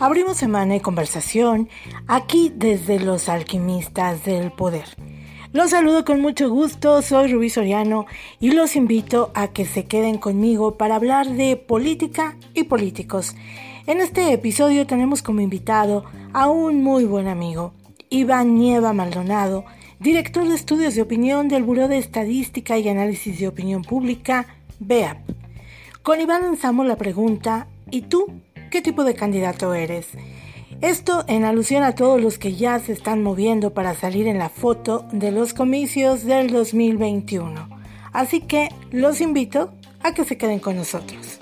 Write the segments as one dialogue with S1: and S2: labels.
S1: Abrimos semana y conversación aquí desde los alquimistas del poder. Los saludo con mucho gusto, soy Rubí Soriano y los invito a que se queden conmigo para hablar de política y políticos. En este episodio tenemos como invitado a un muy buen amigo, Iván Nieva Maldonado, director de estudios de opinión del Buró de Estadística y Análisis de Opinión Pública, BEAP. Con Iván lanzamos la pregunta, ¿y tú qué tipo de candidato eres. Esto en alusión a todos los que ya se están moviendo para salir en la foto de los comicios del 2021. Así que los invito a que se queden con nosotros.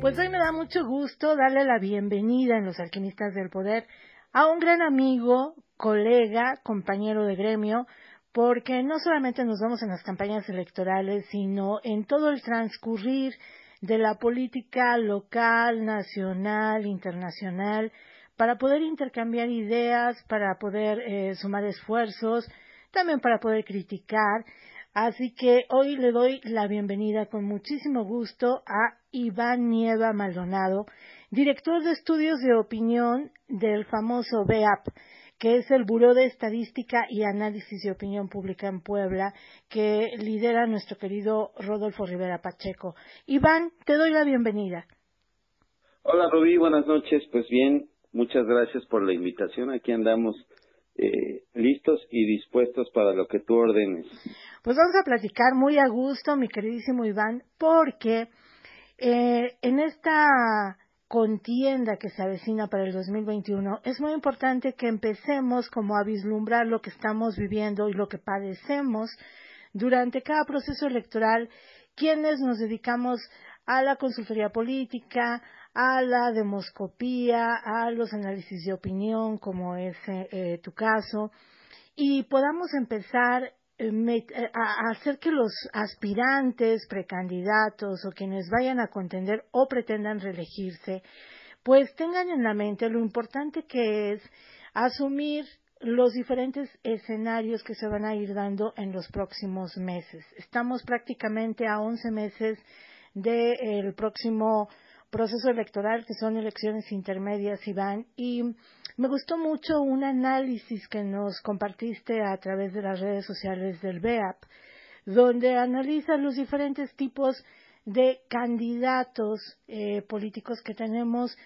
S1: Pues hoy me da mucho gusto darle la bienvenida en los Alquimistas del Poder a un gran amigo, colega, compañero de gremio, porque no solamente nos vamos en las campañas electorales, sino en todo el transcurrir de la política local, nacional, internacional, para poder intercambiar ideas, para poder eh, sumar esfuerzos, también para poder criticar. Así que hoy le doy la bienvenida con muchísimo gusto a Iván Nieva Maldonado, director de estudios de opinión del famoso BEAP que es el Buró de Estadística y Análisis de Opinión Pública en Puebla, que lidera nuestro querido Rodolfo Rivera Pacheco. Iván, te doy la bienvenida.
S2: Hola Rubí, buenas noches. Pues bien, muchas gracias por la invitación. Aquí andamos eh, listos y dispuestos para lo que tú ordenes.
S1: Pues vamos a platicar muy a gusto, mi queridísimo Iván, porque eh, en esta contienda que se avecina para el 2021, es muy importante que empecemos como a vislumbrar lo que estamos viviendo y lo que padecemos durante cada proceso electoral, quienes nos dedicamos a la consultoría política, a la demoscopía, a los análisis de opinión, como es eh, tu caso, y podamos empezar a hacer que los aspirantes, precandidatos o quienes vayan a contender o pretendan reelegirse, pues tengan en la mente lo importante que es asumir los diferentes escenarios que se van a ir dando en los próximos meses. Estamos prácticamente a 11 meses del próximo proceso electoral, que son elecciones intermedias, Iván, y me gustó mucho un análisis que nos compartiste a través de las redes sociales del BEAP, donde analiza los diferentes tipos de candidatos eh, políticos que tenemos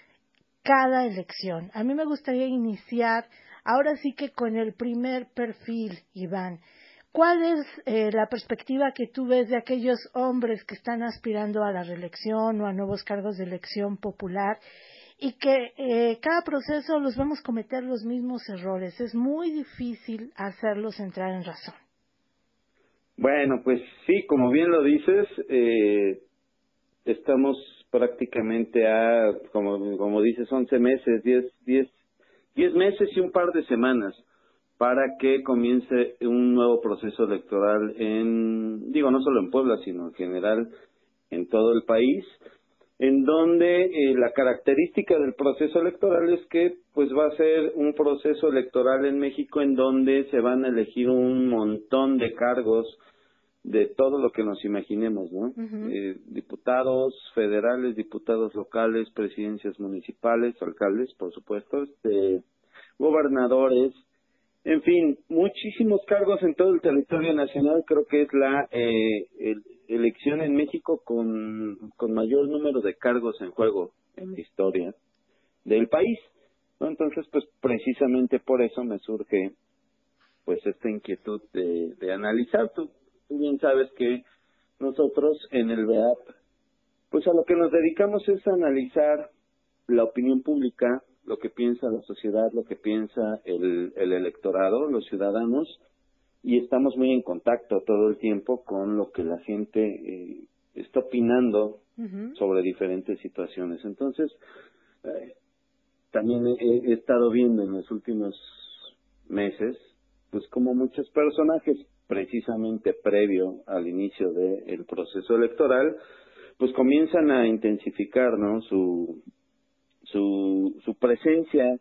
S1: cada elección. A mí me gustaría iniciar ahora sí que con el primer perfil, Iván. ¿Cuál es eh, la perspectiva que tú ves de aquellos hombres que están aspirando a la reelección o a nuevos cargos de elección popular y que eh, cada proceso los vemos cometer los mismos errores? Es muy difícil hacerlos entrar en razón.
S2: Bueno, pues sí, como bien lo dices, eh, estamos prácticamente a, como, como dices, 11 meses, 10, 10, 10 meses y un par de semanas para que comience un nuevo proceso electoral en, digo, no solo en Puebla, sino en general en todo el país, en donde eh, la característica del proceso electoral es que pues va a ser un proceso electoral en México en donde se van a elegir un montón de cargos de todo lo que nos imaginemos, ¿no? Eh, diputados federales, diputados locales, presidencias municipales, alcaldes, por supuesto, este, gobernadores, en fin, muchísimos cargos en todo el territorio nacional. Creo que es la eh, elección en México con, con mayor número de cargos en juego en la historia del país. ¿no? Entonces, pues precisamente por eso me surge pues esta inquietud de, de analizar. Tú, tú bien sabes que nosotros en el BEAP, pues a lo que nos dedicamos es a analizar la opinión pública, lo que piensa la sociedad, lo que piensa el, el electorado, los ciudadanos, y estamos muy en contacto todo el tiempo con lo que la gente eh, está opinando sobre diferentes situaciones. Entonces, eh, también he, estado viendo en los últimos meses, pues como muchos personajes, precisamente previo al inicio del proceso electoral, pues comienzan a intensificar, ¿no? Su, su, su presencia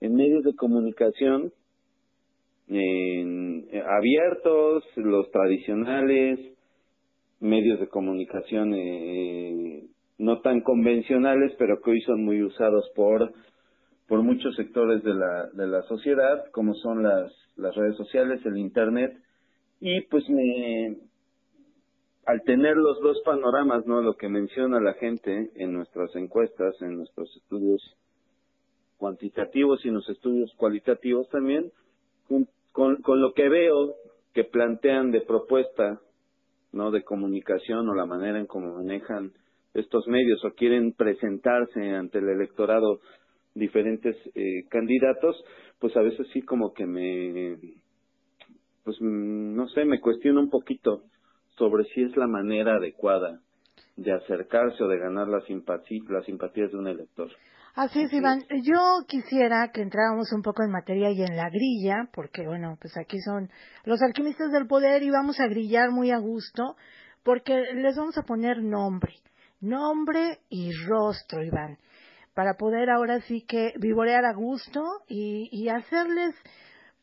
S2: en medios de comunicación en, abiertos, los tradicionales, medios de comunicación eh, no tan convencionales, pero que hoy son muy usados por por muchos sectores de la de la sociedad, como son las las redes sociales, el internet. Y pues me al tener los dos panoramas, ¿no? Lo que menciona la gente en nuestras encuestas, en nuestros estudios cuantitativos y en los estudios cualitativos también, con, con, lo que veo que plantean de propuesta, ¿no? De comunicación o la manera en cómo manejan estos medios o quieren presentarse ante el electorado diferentes eh, candidatos, pues a veces sí como que me, pues mm, no sé, me cuestiono un poquito sobre si es la manera adecuada de acercarse o de ganar la simpatía, las simpatías de un elector.
S1: Así es, Iván. Yo quisiera que entráramos un poco en materia y en la grilla, porque bueno, pues aquí son los alquimistas del poder y vamos a grillar muy a gusto, porque les vamos a poner nombre, nombre y rostro, Iván, para poder ahora sí que vivorear a gusto y, y hacerles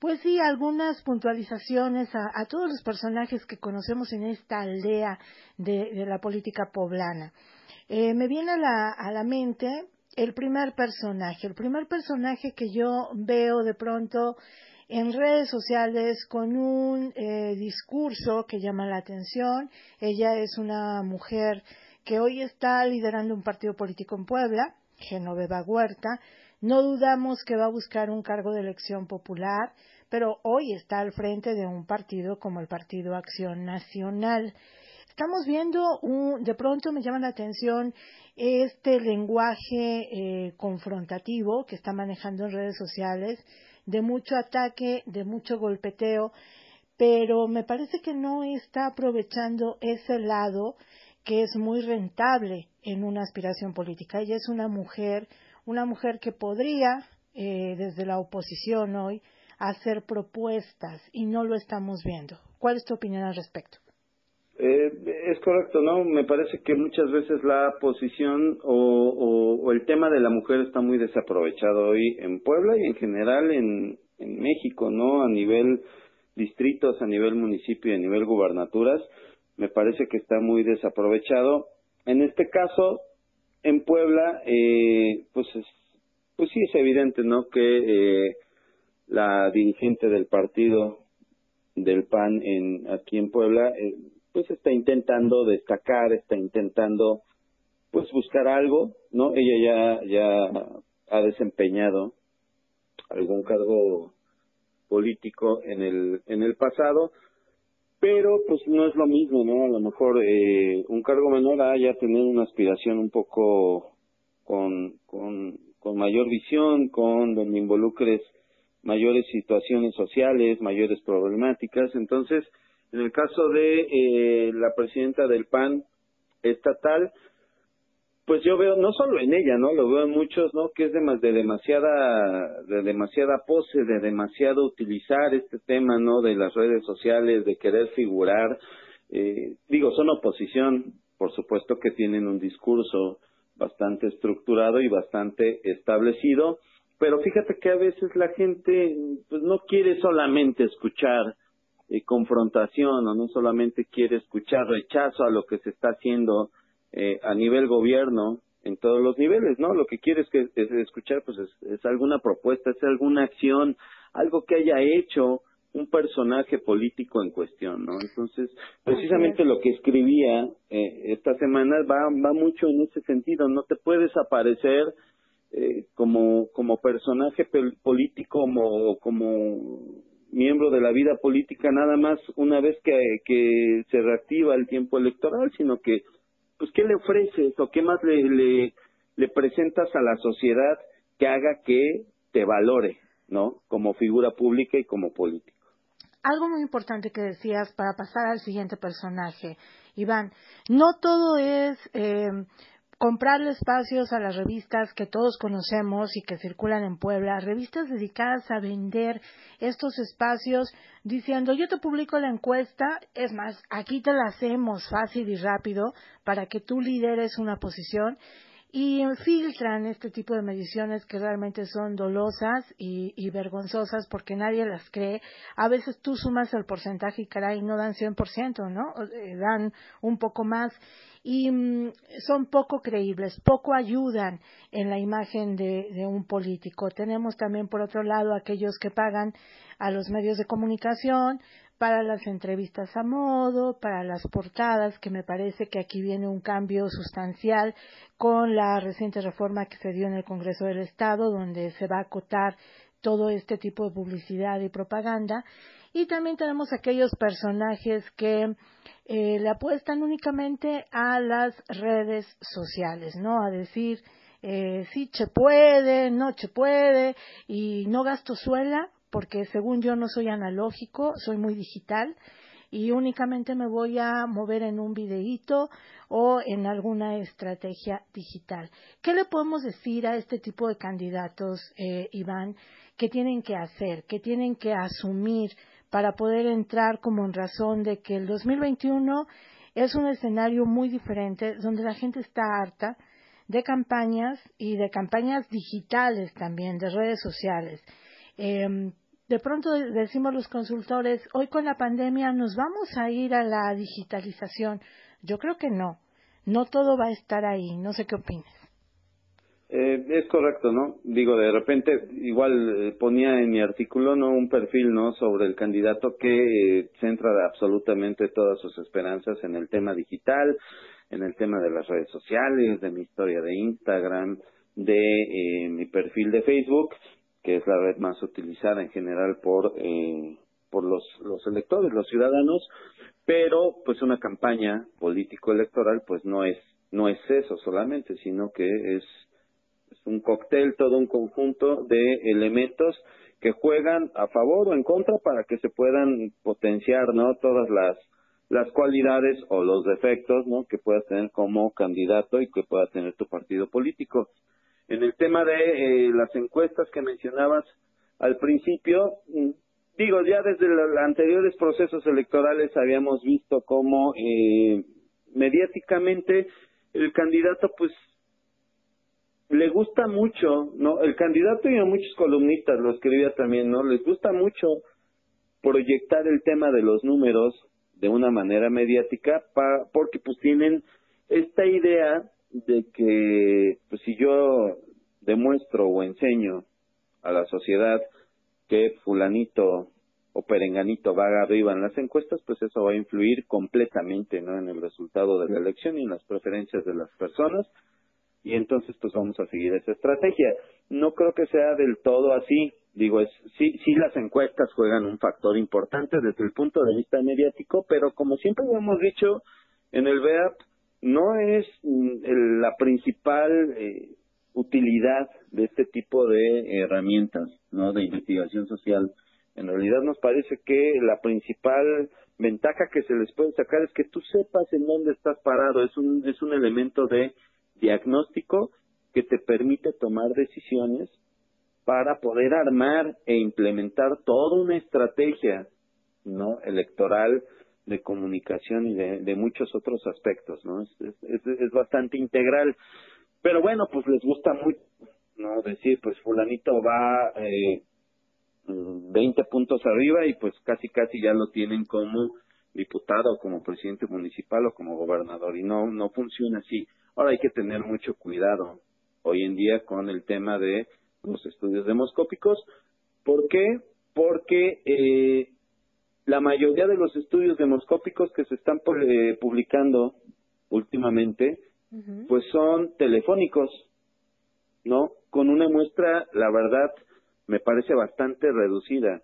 S1: pues sí, algunas puntualizaciones a, todos los personajes que conocemos en esta aldea de, la política poblana. Eh, me viene a la, a la mente el primer personaje, el primer personaje que yo veo de pronto en redes sociales con un eh, discurso que llama la atención. Ella es una mujer que hoy está liderando un partido político en Puebla, Genoveva Huerta. No dudamos que va a buscar un cargo de elección popular pero hoy está al frente de un partido como el Partido Acción Nacional. Estamos viendo, un, de pronto me llama la atención este lenguaje eh, confrontativo que está manejando en redes sociales, de mucho ataque, de mucho golpeteo, pero me parece que no está aprovechando ese lado que es muy rentable en una aspiración política. Ella es una mujer, una mujer que podría, eh, desde la oposición hoy, hacer propuestas y no lo estamos viendo. ¿Cuál es tu opinión al respecto?
S2: Eh, es correcto, ¿no? Me parece que muchas veces la posición o, el tema de la mujer está muy desaprovechado hoy en Puebla y en general en, en México, ¿no? A nivel distritos, a nivel municipio y a nivel gubernaturas, me parece que está muy desaprovechado. En este caso, en Puebla, eh, pues, pues sí es evidente, ¿no? Que eh, la dirigente del partido del PAN en aquí en Puebla eh, pues está intentando destacar, está intentando pues buscar algo, ¿no? Ella ya ya ha desempeñado algún cargo político en el en el pasado, pero pues no es lo mismo, ¿no? A lo mejor eh, un cargo menor a ya tener una aspiración un poco con con con mayor visión, con donde involucres mayores situaciones sociales, mayores problemáticas. Entonces, en el caso de eh, la presidenta del PAN estatal, pues yo veo no solo en ella, ¿no? Lo veo en muchos, ¿no? Que es de, de demasiada de demasiada pose, de demasiado utilizar este tema, ¿no? De las redes sociales, de querer figurar. Eh, digo, son oposición, por supuesto que tienen un discurso bastante estructurado y bastante establecido, pero fíjate que a veces la gente pues no quiere solamente escuchar eh, confrontación o no solamente quiere escuchar rechazo a lo que se está haciendo eh, a nivel gobierno en todos los niveles, ¿no? Lo que quiere es, que, escuchar pues es, alguna propuesta, es alguna acción, algo que haya hecho un personaje político en cuestión, ¿no? Entonces, precisamente lo que escribía eh, esta semana va, va mucho en ese sentido, no te puedes aparecer eh, como, como personaje político, como, como miembro de la vida política, nada más una vez que, que se reactiva el tiempo electoral, sino que, pues, ¿qué le ofreces o qué más le, le, presentas a la sociedad que haga que te valore, ¿no? Como figura pública y como político.
S1: Algo muy importante que decías para pasar al siguiente personaje, Iván, no todo es eh, comprarle espacios a las revistas que todos conocemos y que circulan en Puebla, revistas dedicadas a vender estos espacios diciendo yo te publico la encuesta, es más, aquí te la hacemos fácil y rápido para que tú lideres una posición y filtran este tipo de mediciones que realmente son dolosas y, y, vergonzosas porque nadie las cree. A veces tú sumas el porcentaje y caray, no dan 100%, ¿no? Eh, dan un poco más y mm, son poco creíbles, poco ayudan en la imagen de, de un político. Tenemos también, por otro lado, aquellos que pagan a los medios de comunicación para las entrevistas a modo, para las portadas, que me parece que aquí viene un cambio sustancial con la reciente reforma que se dio en el Congreso del Estado, donde se va a acotar todo este tipo de publicidad y propaganda. Y también tenemos aquellos personajes que eh, le apuestan únicamente a las redes sociales, ¿no? A decir, eh, sí, se puede, no se puede, y no gasto suela, porque según yo no soy analógico, soy muy digital y únicamente me voy a mover en un videíto o en alguna estrategia digital. ¿Qué le podemos decir a este tipo de candidatos, eh, Iván, que tienen que hacer, que tienen que asumir para poder entrar como en razón de que el 2021 es un escenario muy diferente donde la gente está harta de campañas y de campañas digitales también, de redes sociales. Eh, de pronto decimos los consultores, hoy con la pandemia nos vamos a ir a la digitalización. Yo creo que no, no todo va a estar ahí, no sé qué opinas.
S2: Eh, es correcto, ¿no? Digo, de repente, igual eh, ponía en mi artículo, ¿no? Un perfil, ¿no? Sobre el candidato que eh, centra absolutamente todas sus esperanzas en el tema digital, en el tema de las redes sociales, de mi historia de Instagram, de mi perfil de Facebook que es la red más utilizada en general por eh, por los los electores, los ciudadanos, pero pues una campaña político electoral pues no es no es eso solamente, sino que es, es un cóctel, todo un conjunto de elementos que juegan a favor o en contra para que se puedan potenciar, ¿no? Todas las las cualidades o los defectos, ¿no? que puedas tener como candidato y que pueda tener tu partido político. En el tema de eh, las encuestas que mencionabas al principio, mm, digo, ya desde los anteriores procesos electorales habíamos visto cómo eh, mediáticamente el candidato pues le gusta mucho, ¿no? El candidato y a muchos columnistas lo escribía también, ¿no? Les gusta mucho proyectar el tema de los números de una manera mediática pa, porque pues tienen esta idea de que pues si yo demuestro o enseño a la sociedad que fulanito o perenganito va arriba en las encuestas, pues eso va a influir completamente ¿no? en el resultado de la elección y en las preferencias de las personas y entonces pues vamos a seguir esa estrategia. No creo que sea del todo así, digo, es sí, sí las encuestas juegan un factor importante desde el punto de vista mediático, pero como siempre lo hemos dicho en el BEAP, no es mm, la principal eh, utilidad de este tipo de herramientas, ¿no? De investigación social. En realidad nos parece que la principal ventaja que se les puede sacar es que tú sepas en dónde estás parado. Es un, es un elemento de diagnóstico que te permite tomar decisiones para poder armar e implementar toda una estrategia no electoral de comunicación y de, muchos otros aspectos, ¿no? Es, es, es, bastante integral. Pero bueno, pues les gusta mucho, ¿no? Decir, pues fulanito va eh, 20 puntos arriba y pues casi casi ya lo tienen como diputado, como presidente municipal o como gobernador y no, no funciona así. Ahora hay que tener mucho cuidado hoy en día con el tema de los estudios demoscópicos. ¿Por qué? Porque eh, la mayoría de los estudios demoscópicos que se están eh, publicando últimamente, pues son telefónicos, ¿no? Con una muestra, la verdad, me parece bastante reducida.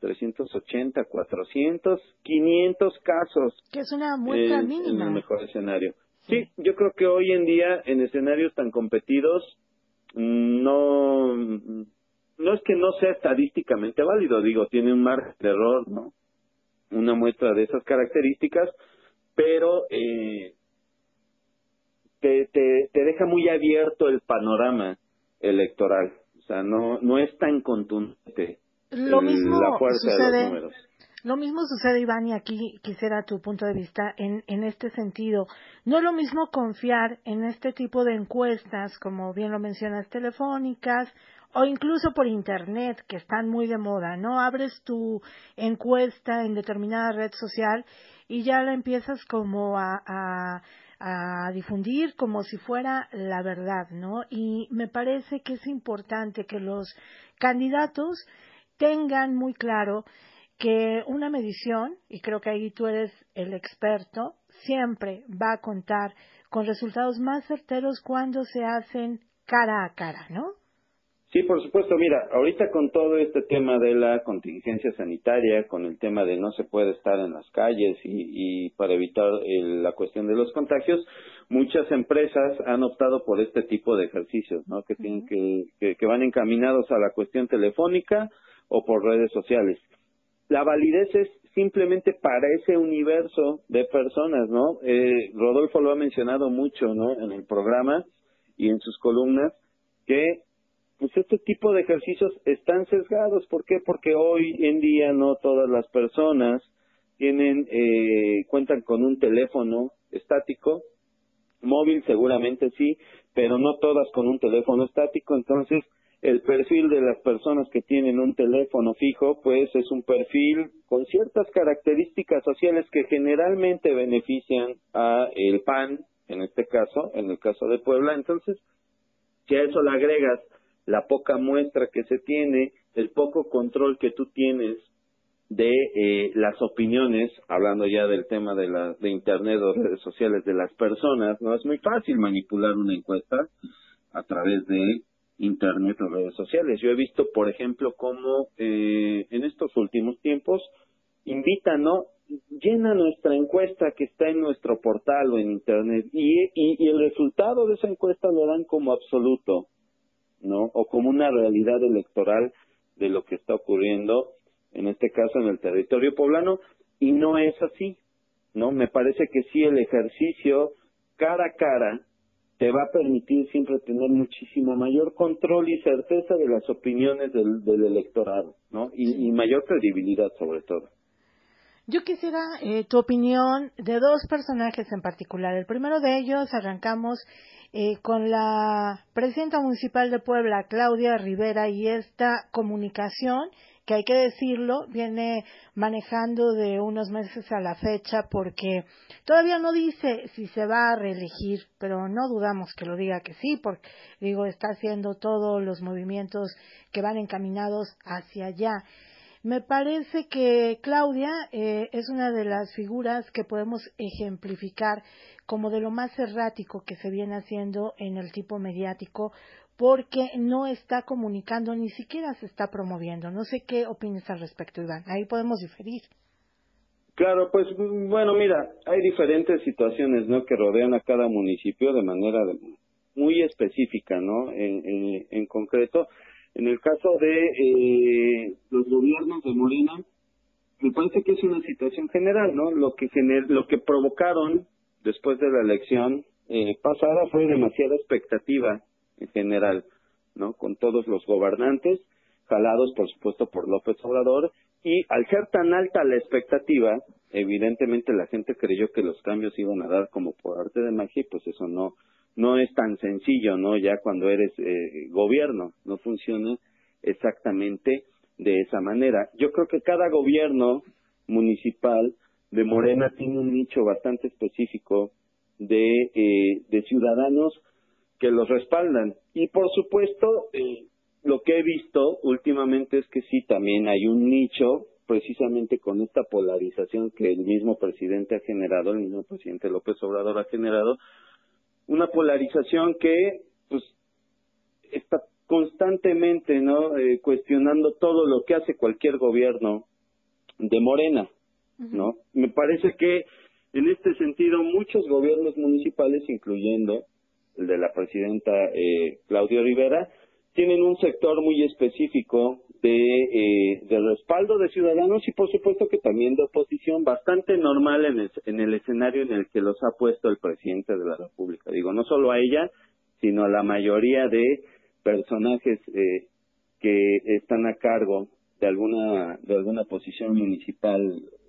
S2: 380, 400, 500 casos.
S1: Que es una muestra mínima.
S2: En el mejor escenario. Sí, yo creo que hoy en día, en escenarios tan competidos, no no es que no sea estadísticamente válido, digo, tiene un margen de error, ¿no? Una muestra de esas características, pero eh, te, te, te deja muy abierto el panorama electoral. O sea, no, no es tan contundente
S1: lo mismo
S2: la fuerza
S1: sucede,
S2: de los números.
S1: Lo mismo sucede, Iván, y aquí quisiera tu punto de vista en, en este sentido. No es lo mismo confiar en este tipo de encuestas, como bien lo mencionas, telefónicas o incluso por Internet, que están muy de moda, ¿no? Abres tu encuesta en determinada red social y ya la empiezas como a, a, a difundir como si fuera la verdad, ¿no? Y me parece que es importante que los candidatos tengan muy claro que una medición, y creo que ahí tú eres el experto, siempre va a contar con resultados más certeros cuando se hacen cara a cara, ¿no?
S2: Sí, por supuesto. Mira, ahorita con todo este tema de la contingencia sanitaria, con el tema de no se puede estar en las calles y, y para evitar la cuestión de los contagios, muchas empresas han optado por este tipo de ejercicios, ¿no? Que tienen que, que, van encaminados a la cuestión telefónica o por redes sociales. La validez es simplemente para ese universo de personas, ¿no? Eh, Rodolfo lo ha mencionado mucho, ¿no? En el programa y en sus columnas que pues este tipo de ejercicios están sesgados. ¿Por qué? Porque hoy en día no todas las personas tienen, eh, cuentan con un teléfono estático, móvil seguramente sí, pero no todas con un teléfono estático. Entonces, el perfil de las personas que tienen un teléfono fijo, pues es un perfil con ciertas características sociales que generalmente benefician a el PAN, en este caso, en el caso de Puebla. Entonces, si a eso le agregas la poca muestra que se tiene, el poco control que tú tienes de eh, las opiniones, hablando ya del tema de, la, de Internet o redes sociales de las personas, no es muy fácil manipular una encuesta a través de Internet o redes sociales. Yo he visto, por ejemplo, cómo eh, en estos últimos tiempos invitan, ¿no? Llena nuestra encuesta que está en nuestro portal o en Internet y, y, y el resultado de esa encuesta lo dan como absoluto ¿no? O como una realidad electoral de lo que está ocurriendo, en este caso en el territorio poblano, y no es así, ¿no? Me parece que sí el ejercicio cara a cara te va a permitir siempre tener muchísimo mayor control y certeza de las opiniones del, del electorado, ¿no? Y, y mayor credibilidad sobre todo.
S1: Yo quisiera eh, tu opinión de dos personajes en particular. El primero de ellos arrancamos eh, con la presidenta municipal de Puebla, Claudia Rivera, y esta comunicación que hay que decirlo, viene manejando de unos meses a la fecha porque todavía no dice si se va a reelegir, pero no dudamos que lo diga que sí, porque digo, está haciendo todos los movimientos que van encaminados hacia allá. Me parece que Claudia eh, es una de las figuras que podemos ejemplificar como de lo más errático que se viene haciendo en el tipo mediático porque no está comunicando, ni siquiera se está promoviendo. No sé qué opinas al respecto, Iván. Ahí podemos diferir.
S2: Claro, pues bueno, mira, hay diferentes situaciones, ¿no? Que rodean a cada municipio de manera muy específica, ¿no? En, en concreto, en el caso de eh, los gobiernos de Morena, me parece que es una situación general, ¿no? Lo que gener lo que provocaron después de la elección eh, pasada fue demasiada expectativa en general, ¿no? Con todos los gobernantes, jalados por supuesto por López Obrador, y al ser tan alta la expectativa, evidentemente la gente creyó que los cambios iban a dar como por arte de magia, pues eso no, no es tan sencillo, ¿no? Ya cuando eres eh, gobierno, no funciona exactamente de esa manera. Yo creo que cada gobierno municipal de Morena tiene un nicho bastante específico de, eh, de ciudadanos que los respaldan. Y por supuesto, eh, lo que he visto últimamente es que sí, también hay un nicho precisamente con esta polarización que el mismo presidente ha generado, el mismo presidente López Obrador ha generado, una polarización que pues está constantemente no eh, cuestionando todo lo que hace cualquier gobierno de Morena no me parece que en este sentido muchos gobiernos municipales incluyendo el de la presidenta eh, Claudia Rivera tienen un sector muy específico de, eh, de respaldo de ciudadanos y por supuesto que también de oposición bastante normal en el, en el escenario en el que los ha puesto el presidente de la República. Digo, no solo a ella, sino a la mayoría de personajes eh, que están a cargo de alguna de alguna posición municipal,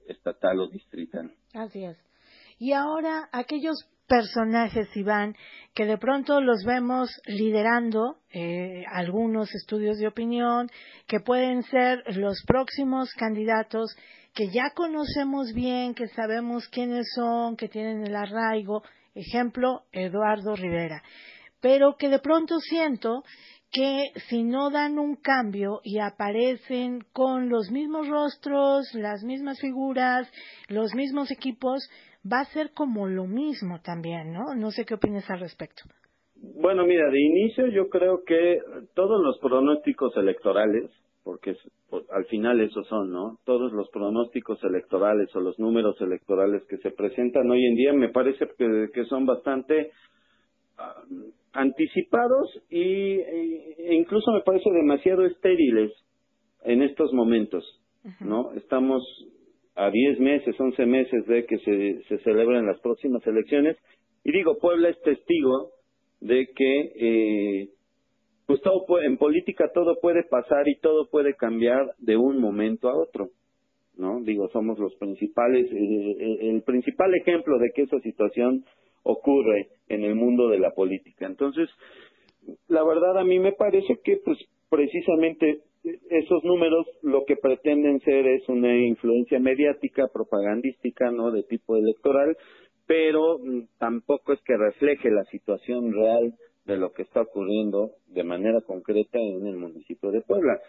S2: estatal o distrital.
S1: Así. Y ahora aquellos personajes, Iván, que de pronto los vemos liderando eh, algunos estudios de opinión, que pueden ser los próximos candidatos que ya conocemos bien, que sabemos quiénes son, que tienen el arraigo, ejemplo, Eduardo Rivera, pero que de pronto siento que si no dan un cambio y aparecen con los mismos rostros, las mismas figuras, los mismos equipos, va a ser como lo mismo también, ¿no? No sé qué opinas al respecto.
S2: Bueno, mira, de inicio yo creo que todos los pronósticos electorales, porque al final esos son, ¿no? Todos los pronósticos electorales o los números electorales que se presentan hoy en día me parece que, son bastante ah, anticipados y, e incluso me parece demasiado estériles en estos momentos, ¿no? Estamos a 10 meses, 11 meses de que se, se celebren las próximas elecciones. Y digo, Puebla es testigo de que eh, pues todo en política todo puede pasar y todo puede cambiar de un momento a otro. ¿no? Digo, somos los principales, eh, eh, el principal ejemplo de que esa situación ocurre en el mundo de la política. Entonces, la verdad a mí me parece que pues precisamente esos números lo que pretenden ser es una influencia mediática, propagandística, ¿no? De tipo electoral, pero mm, tampoco es que refleje la situación real de lo que está ocurriendo de manera concreta en el municipio de Puebla.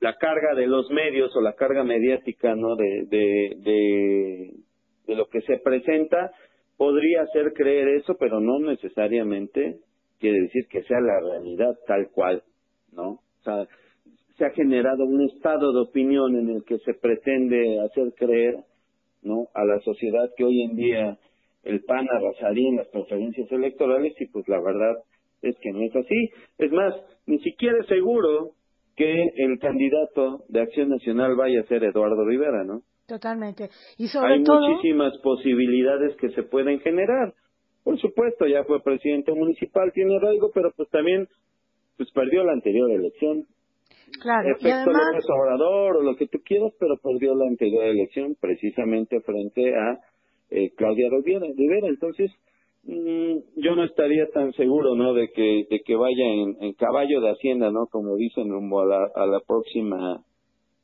S2: La carga de los medios o la carga mediática, ¿no? De, de, de, lo que se presenta podría hacer creer eso, pero no necesariamente quiere decir que sea la realidad tal cual, ¿no? O sea, se ha generado un estado de opinión en el que se pretende hacer creer no a la sociedad que hoy en día el PAN arrasaría en las preferencias electorales y pues la verdad es que no es así. Es más, ni siquiera es seguro que el candidato de Acción Nacional vaya a ser Eduardo Rivera, ¿no?
S1: Totalmente. Y sobre
S2: Hay muchísimas posibilidades que se pueden generar. Por supuesto, ya fue presidente municipal, tiene arraigo, pero pues también pues perdió la anterior elección.
S1: Claro,
S2: efecto López Obrador o lo que tú quieras, pero perdió la anterior elección precisamente frente a eh, Claudia Rivera. Entonces, mm, yo no estaría tan seguro, ¿no? De que de que vaya en, caballo de hacienda, ¿no? Como dicen rumbo a la, a la próxima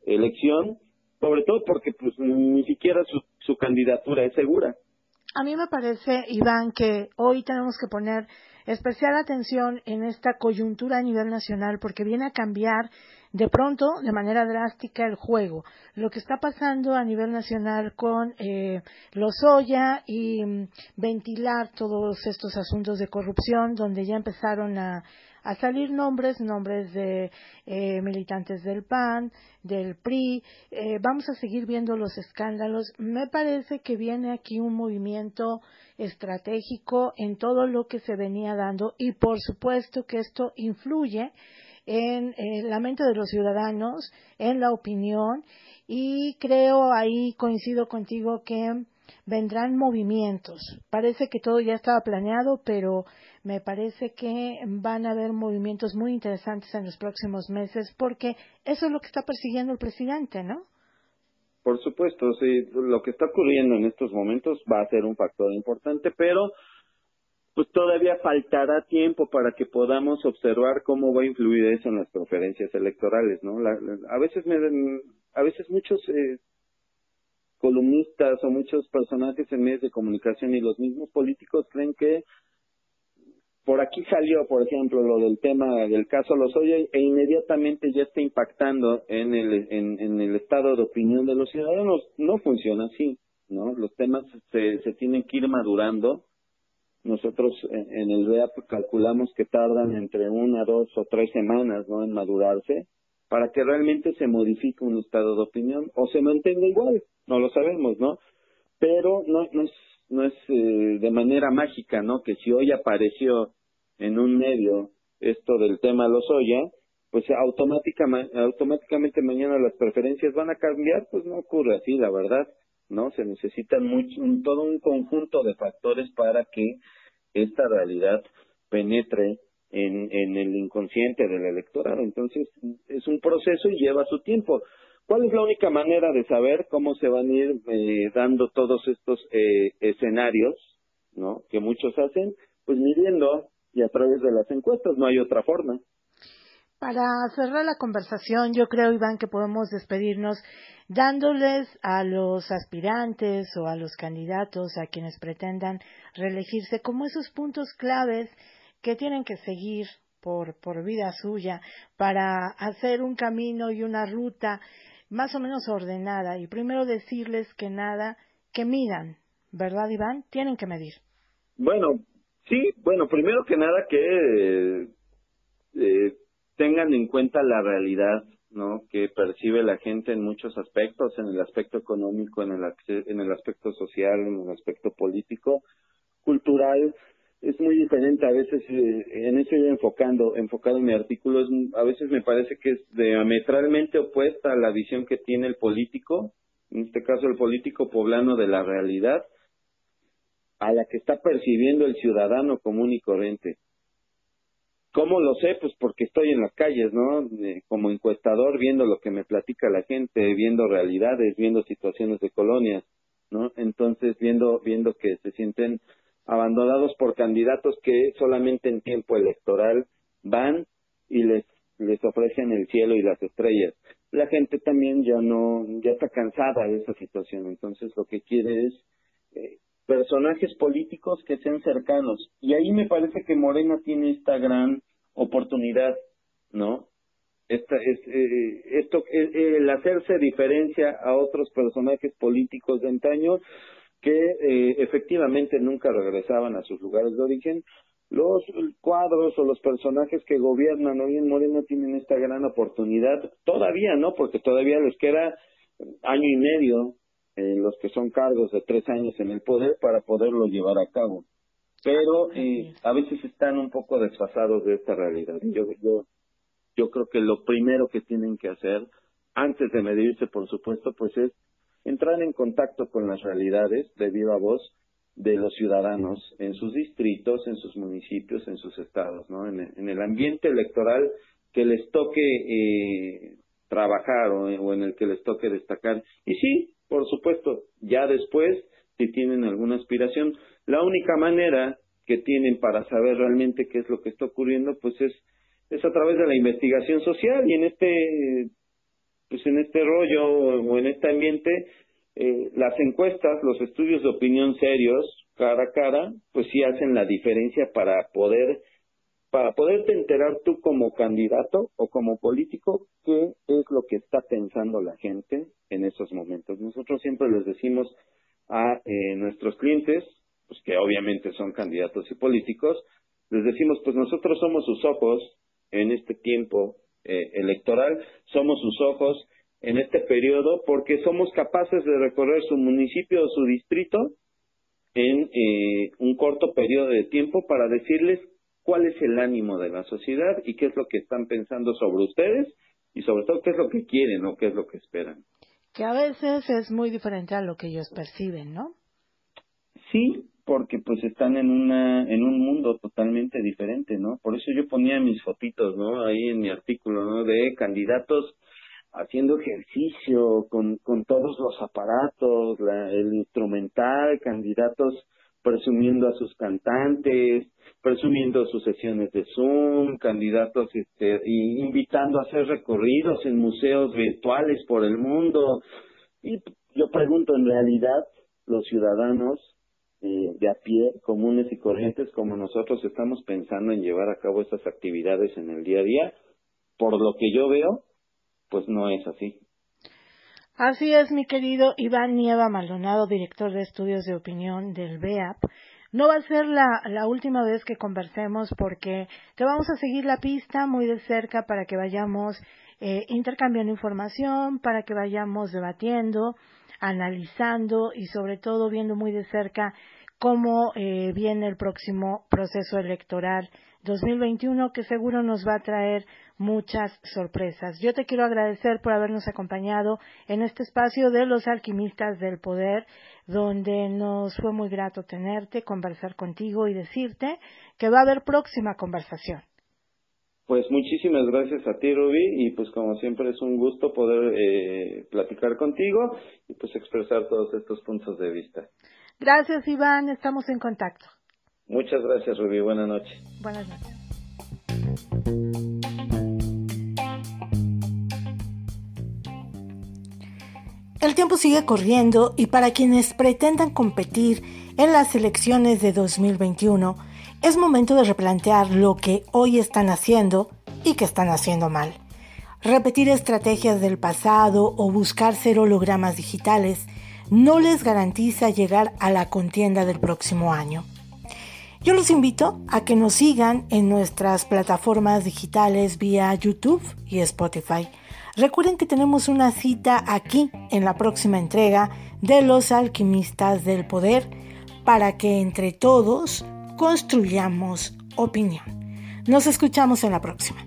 S2: elección, sobre todo porque pues ni siquiera su, su candidatura es segura.
S1: A mí me parece, Iván, que hoy tenemos que poner especial atención en esta coyuntura a nivel nacional porque viene a cambiar de pronto, de manera drástica, el juego. Lo que está pasando a nivel nacional con eh, los Oya y mm, ventilar todos estos asuntos de corrupción, donde ya empezaron a, a salir nombres, nombres de eh, militantes del PAN, del PRI. Eh, vamos a seguir viendo los escándalos. Me parece que viene aquí un movimiento estratégico en todo lo que se venía dando y por supuesto que esto influye en, la mente de los ciudadanos, en la opinión y creo ahí coincido contigo que vendrán movimientos. Parece que todo ya estaba planeado, pero me parece que van a haber movimientos muy interesantes en los próximos meses porque eso es lo que está persiguiendo el presidente, ¿no?
S2: Por supuesto, sí, lo que está ocurriendo en estos momentos va a ser un factor importante, pero pues todavía faltará tiempo para que podamos observar cómo va a influir eso en las preferencias electorales, ¿no? a veces me, a veces muchos eh, columnistas o muchos personajes en medios de comunicación y los mismos políticos creen que por aquí salió, por ejemplo, lo del tema del caso Lozoya e inmediatamente ya está impactando en el, en, en el estado de opinión de los ciudadanos. No funciona así, ¿no? Los temas se, se tienen que ir madurando nosotros en, el REAP calculamos que tardan entre una, dos o tres semanas ¿no? en madurarse para que realmente se modifique un estado de opinión o se mantenga igual, no lo sabemos, ¿no? Pero no, no es, no es eh, de manera mágica, ¿no? Que si hoy apareció en un medio esto del tema Lozoya, pues automáticamente, automáticamente mañana las preferencias van a cambiar, pues no ocurre así, la verdad. ¿no? Se necesitan mucho, todo un conjunto de factores para que esta realidad penetre en, en el inconsciente del electorado. Entonces, es un proceso y lleva su tiempo. ¿Cuál es la única manera de saber cómo se van a ir eh, dando todos estos eh, escenarios, ¿no? Que muchos hacen, pues midiendo y a través de las encuestas, no hay otra forma.
S1: Para cerrar la conversación, yo creo, Iván, que podemos despedirnos dándoles a los aspirantes o a los candidatos, a quienes pretendan reelegirse, como esos puntos claves que tienen que seguir por, por vida suya para hacer un camino y una ruta más o menos ordenada y primero decirles que nada, que midan, ¿verdad Iván? Tienen que medir.
S2: Bueno, sí, bueno, primero que nada que eh, tengan en cuenta la realidad, ¿no? Que percibe la gente en muchos aspectos, en el aspecto económico, en el, en el aspecto social, en el aspecto político, cultural, es muy diferente a veces eh, en eso yo enfocando enfocado en mi artículo es, a veces me parece que es diametralmente opuesta a la visión que tiene el político en este caso el político poblano de la realidad a la que está percibiendo el ciudadano común y corriente ¿Cómo lo sé? Pues porque estoy en las calles, ¿no? Eh, como encuestador, viendo lo que me platica la gente, viendo realidades, viendo situaciones de colonias, ¿no? Entonces, viendo, viendo que se sienten abandonados por candidatos que solamente en tiempo electoral van y les les ofrecen el cielo y las estrellas. La gente también ya no ya está cansada de esa situación, entonces lo que quiere es eh, personajes políticos que sean cercanos y ahí me parece que Morena tiene esta gran oportunidad, ¿no? Esta es eh, esto el hacerse diferencia a otros personajes políticos de antaño que eh, efectivamente nunca regresaban a sus lugares de origen. Los cuadros o los personajes que gobiernan hoy en Morena tienen esta gran oportunidad, todavía no, porque todavía les queda año y medio los que son cargos de tres años en el poder para poderlo llevar a cabo. Pero eh, a veces están un poco desfasados de esta realidad. Yo, yo, yo creo que lo primero que tienen que hacer, antes de medirse, por supuesto, pues es entrar en contacto con las realidades de viva voz de los ciudadanos en sus distritos, en sus municipios, en sus estados, ¿no? En, el ambiente electoral que les toque eh, trabajar o, o, en el que les toque destacar. Y sí, por supuesto, ya después, si tienen alguna aspiración, la única manera que tienen para saber realmente qué es lo que está ocurriendo, pues es es a través de la investigación social y en este pues en este rollo o en este ambiente, eh, las encuestas, los estudios de opinión serios, cara a cara, pues sí hacen la diferencia para poder para poderte enterar tú como candidato o como político qué es lo que está pensando la gente en esos momentos. Nosotros siempre les decimos a eh, nuestros clientes, pues que obviamente son candidatos y políticos, les decimos, pues nosotros somos sus ojos en este tiempo eh, electoral, somos sus ojos en este periodo porque somos capaces de recorrer su municipio o su distrito en eh, un corto periodo de tiempo para decirles cuál es el ánimo de la sociedad y qué es lo que están pensando sobre ustedes y sobre todo qué es lo que quieren o qué es lo que esperan.
S1: Que a veces es muy diferente a lo que ellos perciben, ¿no?
S2: Sí, porque pues están en una en un mundo totalmente diferente, ¿no? Por eso yo ponía mis fotitos, ¿no? Ahí en mi artículo, ¿no? De candidatos haciendo ejercicio con con todos los aparatos, la, el instrumental, candidatos presumiendo a sus cantantes, presumiendo sus sesiones de Zoom, candidatos este y invitando a hacer recorridos en museos virtuales por el mundo. Y yo pregunto, en realidad los ciudadanos eh, de a pie, comunes y corrientes como nosotros estamos pensando en llevar a cabo estas actividades en el día a día, por lo que yo veo, pues no es así.
S1: Así es, mi querido Iván Nieva Maldonado, director de estudios de opinión del BEAP. No va a ser la, la, última vez que conversemos porque te vamos a seguir la pista muy de cerca para que vayamos eh, intercambiando información, para que vayamos debatiendo analizando y sobre todo viendo muy de cerca cómo eh, viene el próximo proceso electoral 2021 que seguro nos va a traer muchas sorpresas. Yo te quiero agradecer por habernos acompañado en este espacio de los alquimistas del poder, donde nos fue muy grato tenerte, conversar contigo y decirte que va a haber próxima conversación.
S2: Pues muchísimas gracias a ti, Ruby, y pues como siempre es un gusto poder eh, platicar contigo y pues expresar todos estos puntos de vista.
S1: Gracias, Iván, estamos en contacto.
S2: Muchas gracias, Ruby, buenas noches.
S1: Buenas noches. El tiempo sigue corriendo y para quienes pretendan competir en las elecciones de 2021, es momento de replantear lo que hoy están haciendo y que están haciendo mal. Repetir estrategias del pasado o buscar ser hologramas digitales no les garantiza llegar a la contienda del próximo año. Yo los invito a que nos sigan en nuestras plataformas digitales vía YouTube y Spotify. Recuerden que tenemos una cita aquí en la próxima entrega de Los Alquimistas del Poder para que entre todos construyamos opinión. Nos escuchamos en la próxima.